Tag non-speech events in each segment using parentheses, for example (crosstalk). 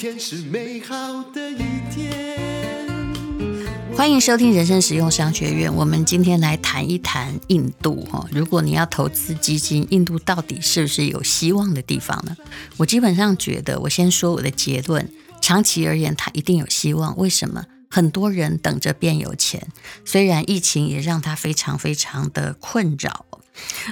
天是美好的一天。欢迎收听人生实用商学院。我们今天来谈一谈印度哈。如果你要投资基金，印度到底是不是有希望的地方呢？我基本上觉得，我先说我的结论：长期而言，它一定有希望。为什么？很多人等着变有钱，虽然疫情也让他非常非常的困扰。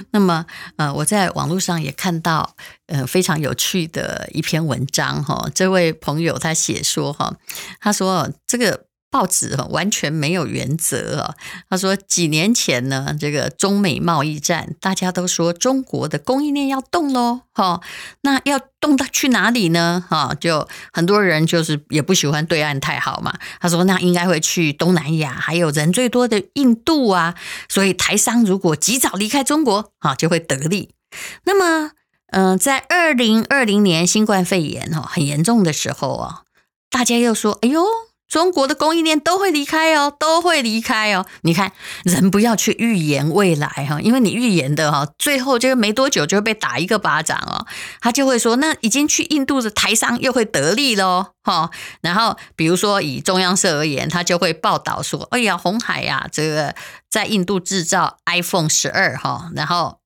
那么，呃，我在网络上也看到，呃，非常有趣的一篇文章哈。这位朋友他写说哈，他说这个。报纸完全没有原则啊！他说几年前呢，这个中美贸易战，大家都说中国的供应链要动喽，哈，那要动到去哪里呢？哈，就很多人就是也不喜欢对岸太好嘛。他说那应该会去东南亚，还有人最多的印度啊。所以台商如果及早离开中国，哈，就会得利。那么，嗯，在二零二零年新冠肺炎哈很严重的时候啊，大家又说，哎呦。中国的供应链都会离开哦，都会离开哦。你看，人不要去预言未来哈，因为你预言的哈，最后就没多久就会被打一个巴掌哦。他就会说，那已经去印度的台商又会得利喽哈。然后，比如说以中央社而言，他就会报道说，哎呀，红海呀，这个在印度制造 iPhone 十二哈，然后。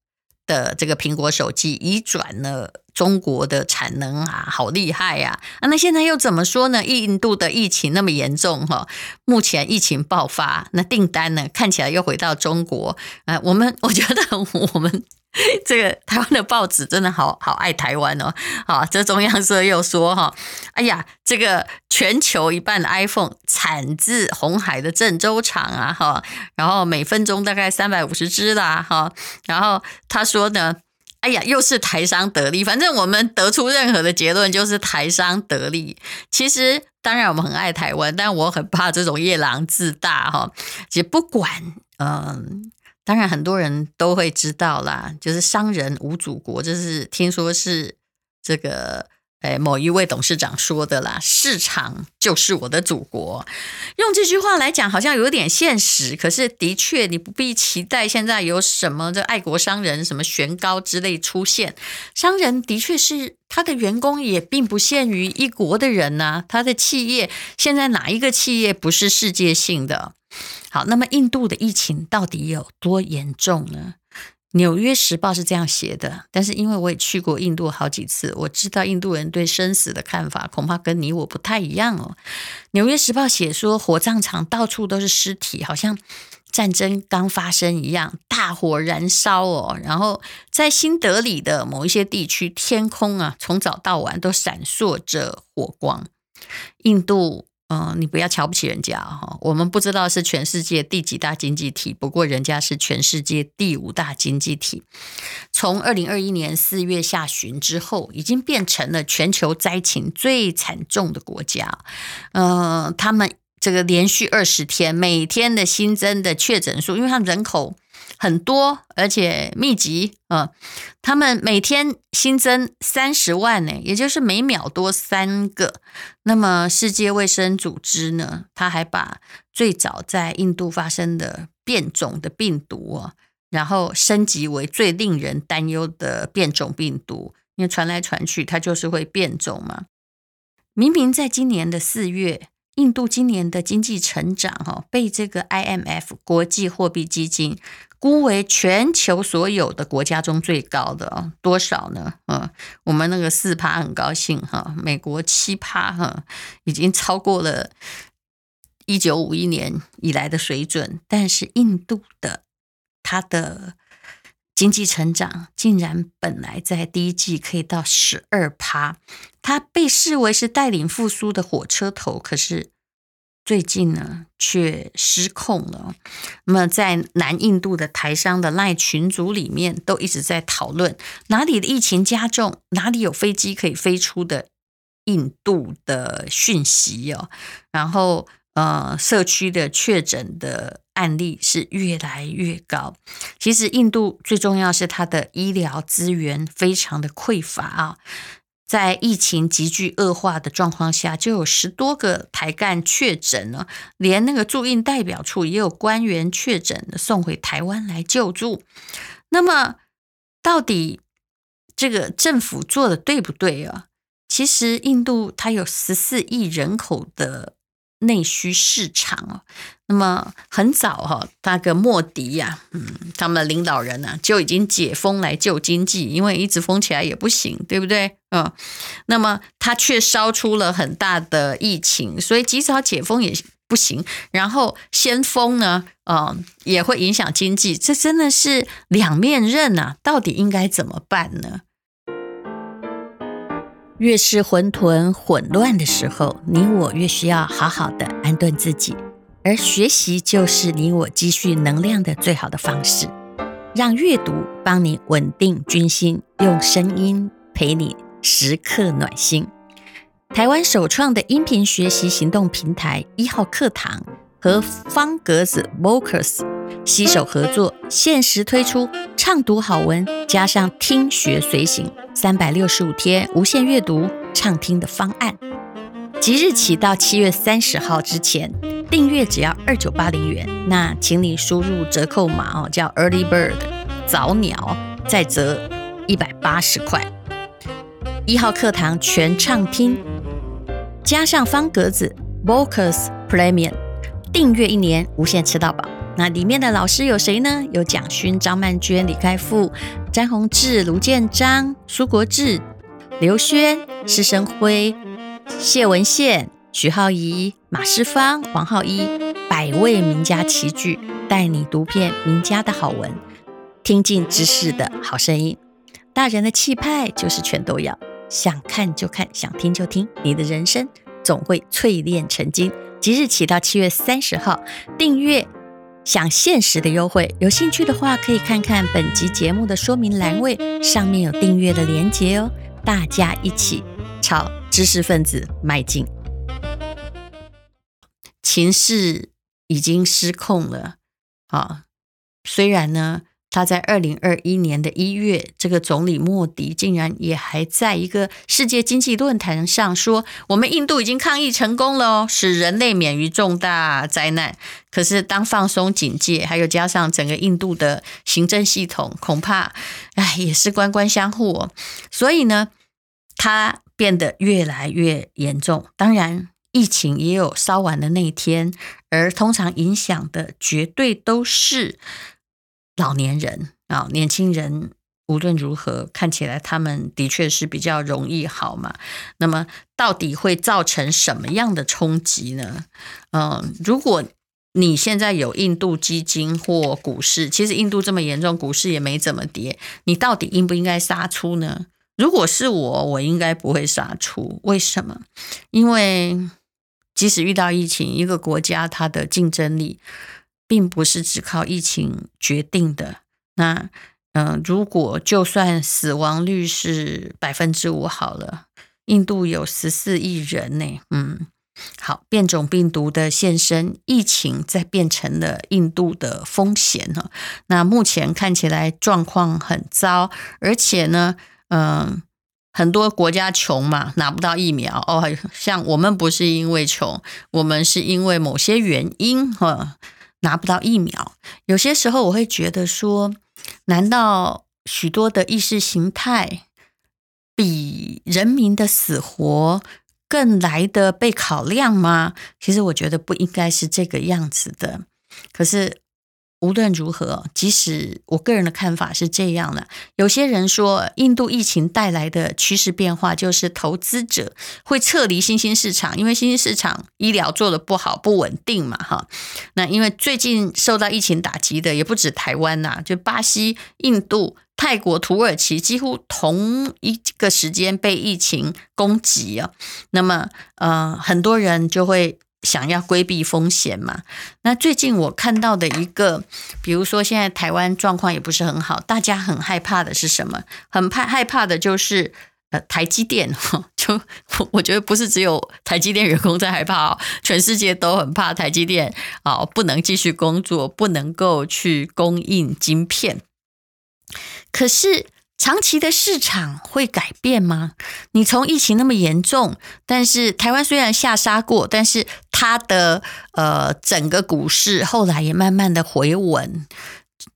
的这个苹果手机移转了中国的产能啊，好厉害呀！啊，那现在又怎么说呢？印度的疫情那么严重哈，目前疫情爆发，那订单呢看起来又回到中国。啊，我们 (laughs) 我觉得我们。这个台湾的报纸真的好好爱台湾哦，好，这中央社又说哈，哎呀，这个全球一半的 iPhone 产自红海的郑州厂啊，哈，然后每分钟大概三百五十只啦，哈，然后他说呢，哎呀，又是台商得利，反正我们得出任何的结论就是台商得利。其实当然我们很爱台湾，但我很怕这种夜郎自大哈，其实不管嗯。当然，很多人都会知道啦，就是商人无祖国，就是听说是这个诶某一位董事长说的啦。市场就是我的祖国，用这句话来讲，好像有点现实。可是，的确，你不必期待现在有什么这爱国商人、什么悬高之类出现。商人的确是他的员工，也并不限于一国的人呐、他的企业现在哪一个企业不是世界性的？好，那么印度的疫情到底有多严重呢？《纽约时报》是这样写的，但是因为我也去过印度好几次，我知道印度人对生死的看法恐怕跟你我不太一样哦。《纽约时报》写说，火葬场到处都是尸体，好像战争刚发生一样，大火燃烧哦。然后在新德里的某一些地区，天空啊，从早到晚都闪烁着火光。印度。嗯，你不要瞧不起人家哈。我们不知道是全世界第几大经济体，不过人家是全世界第五大经济体。从二零二一年四月下旬之后，已经变成了全球灾情最惨重的国家。嗯，他们这个连续二十天，每天的新增的确诊数，因为他们人口。很多，而且密集啊！他们每天新增三十万呢，也就是每秒多三个。那么世界卫生组织呢，他还把最早在印度发生的变种的病毒啊，然后升级为最令人担忧的变种病毒，因为传来传去，它就是会变种嘛。明明在今年的四月。印度今年的经济成长，哈，被这个 IMF 国际货币基金估为全球所有的国家中最高的哦，多少呢？嗯，我们那个四趴很高兴哈，美国七趴哈，已经超过了一九五一年以来的水准，但是印度的它的。经济成长竟然本来在第一季可以到十二趴，它被视为是带领复苏的火车头，可是最近呢却失控了。那么在南印度的台商的赖群组里面，都一直在讨论哪里的疫情加重，哪里有飞机可以飞出的印度的讯息哦，然后。呃，社区的确诊的案例是越来越高。其实，印度最重要是它的医疗资源非常的匮乏啊。在疫情急剧恶化的状况下，就有十多个台干确诊了，连那个驻印代表处也有官员确诊送回台湾来救助。那么，到底这个政府做的对不对啊？其实印度它有十四亿人口的内需市场哦。那么很早哈，那个莫迪呀，嗯，他们的领导人呢就已经解封来救经济，因为一直封起来也不行，对不对？嗯，那么他却烧出了很大的疫情，所以及早解封也不行。然后先封呢，嗯，也会影响经济，这真的是两面刃啊！到底应该怎么办呢？越是混沌混乱的时候，你我越需要好好的安顿自己。而学习就是你我积蓄能量的最好的方式，让阅读帮你稳定军心，用声音陪你时刻暖心。台湾首创的音频学习行动平台一号课堂和方格子 Vocus 携手合作，限时推出畅读好文加上听学随行，三百六十五天无限阅读畅听的方案。即日起到七月三十号之前，订阅只要二九八零元。那请你输入折扣码哦，叫 Early Bird 早鸟，再折一百八十块。一号课堂全畅听，加上方格子 Vocus Premium，订阅一年无限吃到饱。那里面的老师有谁呢？有蒋勋、张曼娟、李开复、詹宏志、卢建章、苏国志、刘轩、施生辉。谢文宪、徐浩怡、马世芳、黄浩一，百位名家齐聚，带你读遍名家的好文，听尽知识的好声音。大人的气派就是全都要，想看就看，想听就听，你的人生总会淬炼成金。即日起到七月三十号，订阅享限时的优惠。有兴趣的话，可以看看本集节目的说明栏位，上面有订阅的连结哦。大家一起朝知识分子迈进，情势已经失控了啊！虽然呢，他在二零二一年的一月，这个总理莫迪竟然也还在一个世界经济论坛上说，我们印度已经抗疫成功了哦，使人类免于重大灾难。可是当放松警戒，还有加上整个印度的行政系统，恐怕哎也是官官相护哦。所以呢，他。变得越来越严重，当然疫情也有稍完的那一天，而通常影响的绝对都是老年人啊，年轻人无论如何看起来他们的确是比较容易好嘛。那么到底会造成什么样的冲击呢？嗯，如果你现在有印度基金或股市，其实印度这么严重，股市也没怎么跌，你到底应不应该杀出呢？如果是我，我应该不会杀出。为什么？因为即使遇到疫情，一个国家它的竞争力并不是只靠疫情决定的。那，嗯、如果就算死亡率是百分之五好了，印度有十四亿人呢。嗯，好，变种病毒的现身，疫情再变成了印度的风险哈。那目前看起来状况很糟，而且呢。嗯，很多国家穷嘛，拿不到疫苗哦。像我们不是因为穷，我们是因为某些原因哈，拿不到疫苗。有些时候我会觉得说，难道许多的意识形态比人民的死活更来的被考量吗？其实我觉得不应该是这个样子的。可是。无论如何，即使我个人的看法是这样的，有些人说，印度疫情带来的趋势变化就是投资者会撤离新兴市场，因为新兴市场医疗做得不好、不稳定嘛，哈。那因为最近受到疫情打击的也不止台湾呐，就巴西、印度、泰国、土耳其，几乎同一个时间被疫情攻击啊。那么，呃，很多人就会。想要规避风险嘛？那最近我看到的一个，比如说现在台湾状况也不是很好，大家很害怕的是什么？很怕害怕的就是呃台积电，(laughs) 就我觉得不是只有台积电员工在害怕哦，全世界都很怕台积电啊，不能继续工作，不能够去供应晶片。可是。长期的市场会改变吗？你从疫情那么严重，但是台湾虽然下杀过，但是它的呃整个股市后来也慢慢的回稳，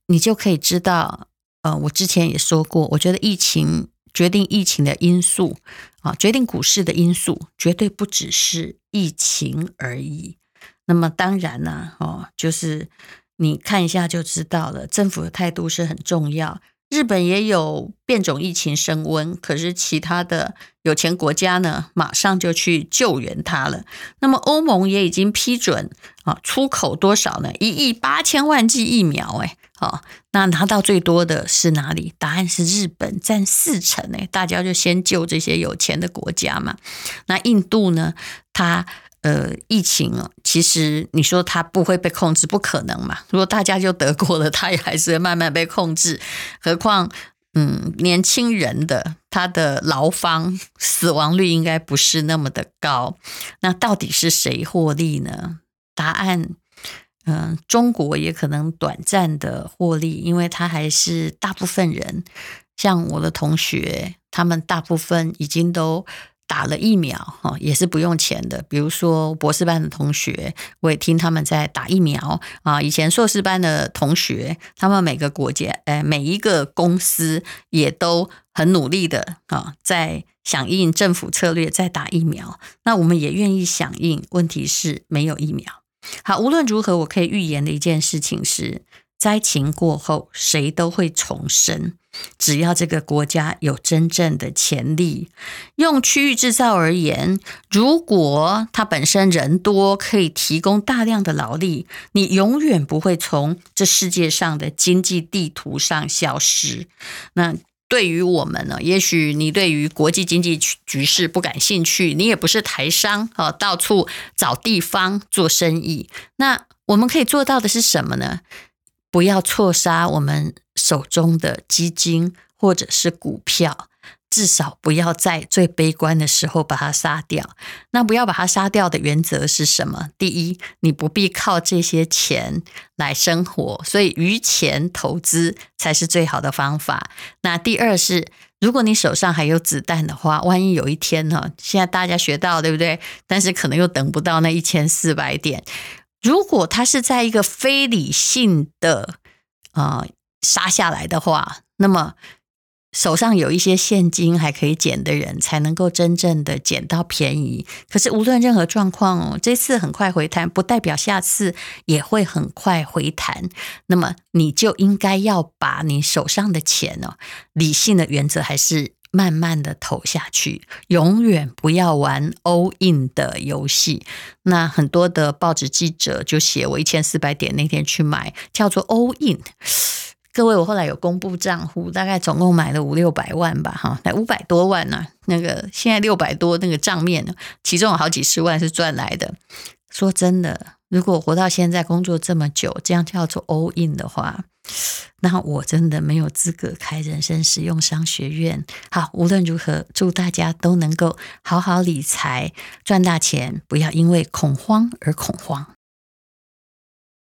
你就可以知道，呃，我之前也说过，我觉得疫情决定疫情的因素啊，决定股市的因素，绝对不只是疫情而已。那么当然呢，哦，就是你看一下就知道了，政府的态度是很重要。日本也有变种疫情升温，可是其他的有钱国家呢，马上就去救援它了。那么欧盟也已经批准啊，出口多少呢？一亿八千万剂疫苗，哎，好，那拿到最多的是哪里？答案是日本，占四成，哎，大家就先救这些有钱的国家嘛。那印度呢？它。呃，疫情啊，其实你说它不会被控制，不可能嘛。如果大家就得过了，它也还是会慢慢被控制。何况，嗯，年轻人的他的劳方死亡率应该不是那么的高。那到底是谁获利呢？答案，嗯、中国也可能短暂的获利，因为他还是大部分人，像我的同学，他们大部分已经都。打了疫苗哈，也是不用钱的。比如说博士班的同学，我也听他们在打疫苗啊。以前硕士班的同学，他们每个国家，诶，每一个公司也都很努力的啊，在响应政府策略，在打疫苗。那我们也愿意响应，问题是没有疫苗。好，无论如何，我可以预言的一件事情是。灾情过后，谁都会重生。只要这个国家有真正的潜力，用区域制造而言，如果它本身人多，可以提供大量的劳力，你永远不会从这世界上的经济地图上消失。那对于我们呢？也许你对于国际经济局势不感兴趣，你也不是台商啊，到处找地方做生意。那我们可以做到的是什么呢？不要错杀我们手中的基金或者是股票，至少不要在最悲观的时候把它杀掉。那不要把它杀掉的原则是什么？第一，你不必靠这些钱来生活，所以余钱投资才是最好的方法。那第二是，如果你手上还有子弹的话，万一有一天呢？现在大家学到对不对？但是可能又等不到那一千四百点。如果他是在一个非理性的啊、呃、杀下来的话，那么手上有一些现金还可以捡的人，才能够真正的捡到便宜。可是无论任何状况哦，这次很快回弹，不代表下次也会很快回弹。那么你就应该要把你手上的钱哦，理性的原则还是。慢慢的投下去，永远不要玩 all in 的游戏。那很多的报纸记者就写我一千四百点那天去买，叫做 all in。各位，我后来有公布账户，大概总共买了五六百万吧，哈，那五百多万呢、那个现在六百多那个账面呢，其中有好几十万是赚来的。说真的，如果活到现在工作这么久，这样叫做 all in 的话。那我真的没有资格开人生实用商学院。好，无论如何，祝大家都能够好好理财，赚大钱，不要因为恐慌而恐慌。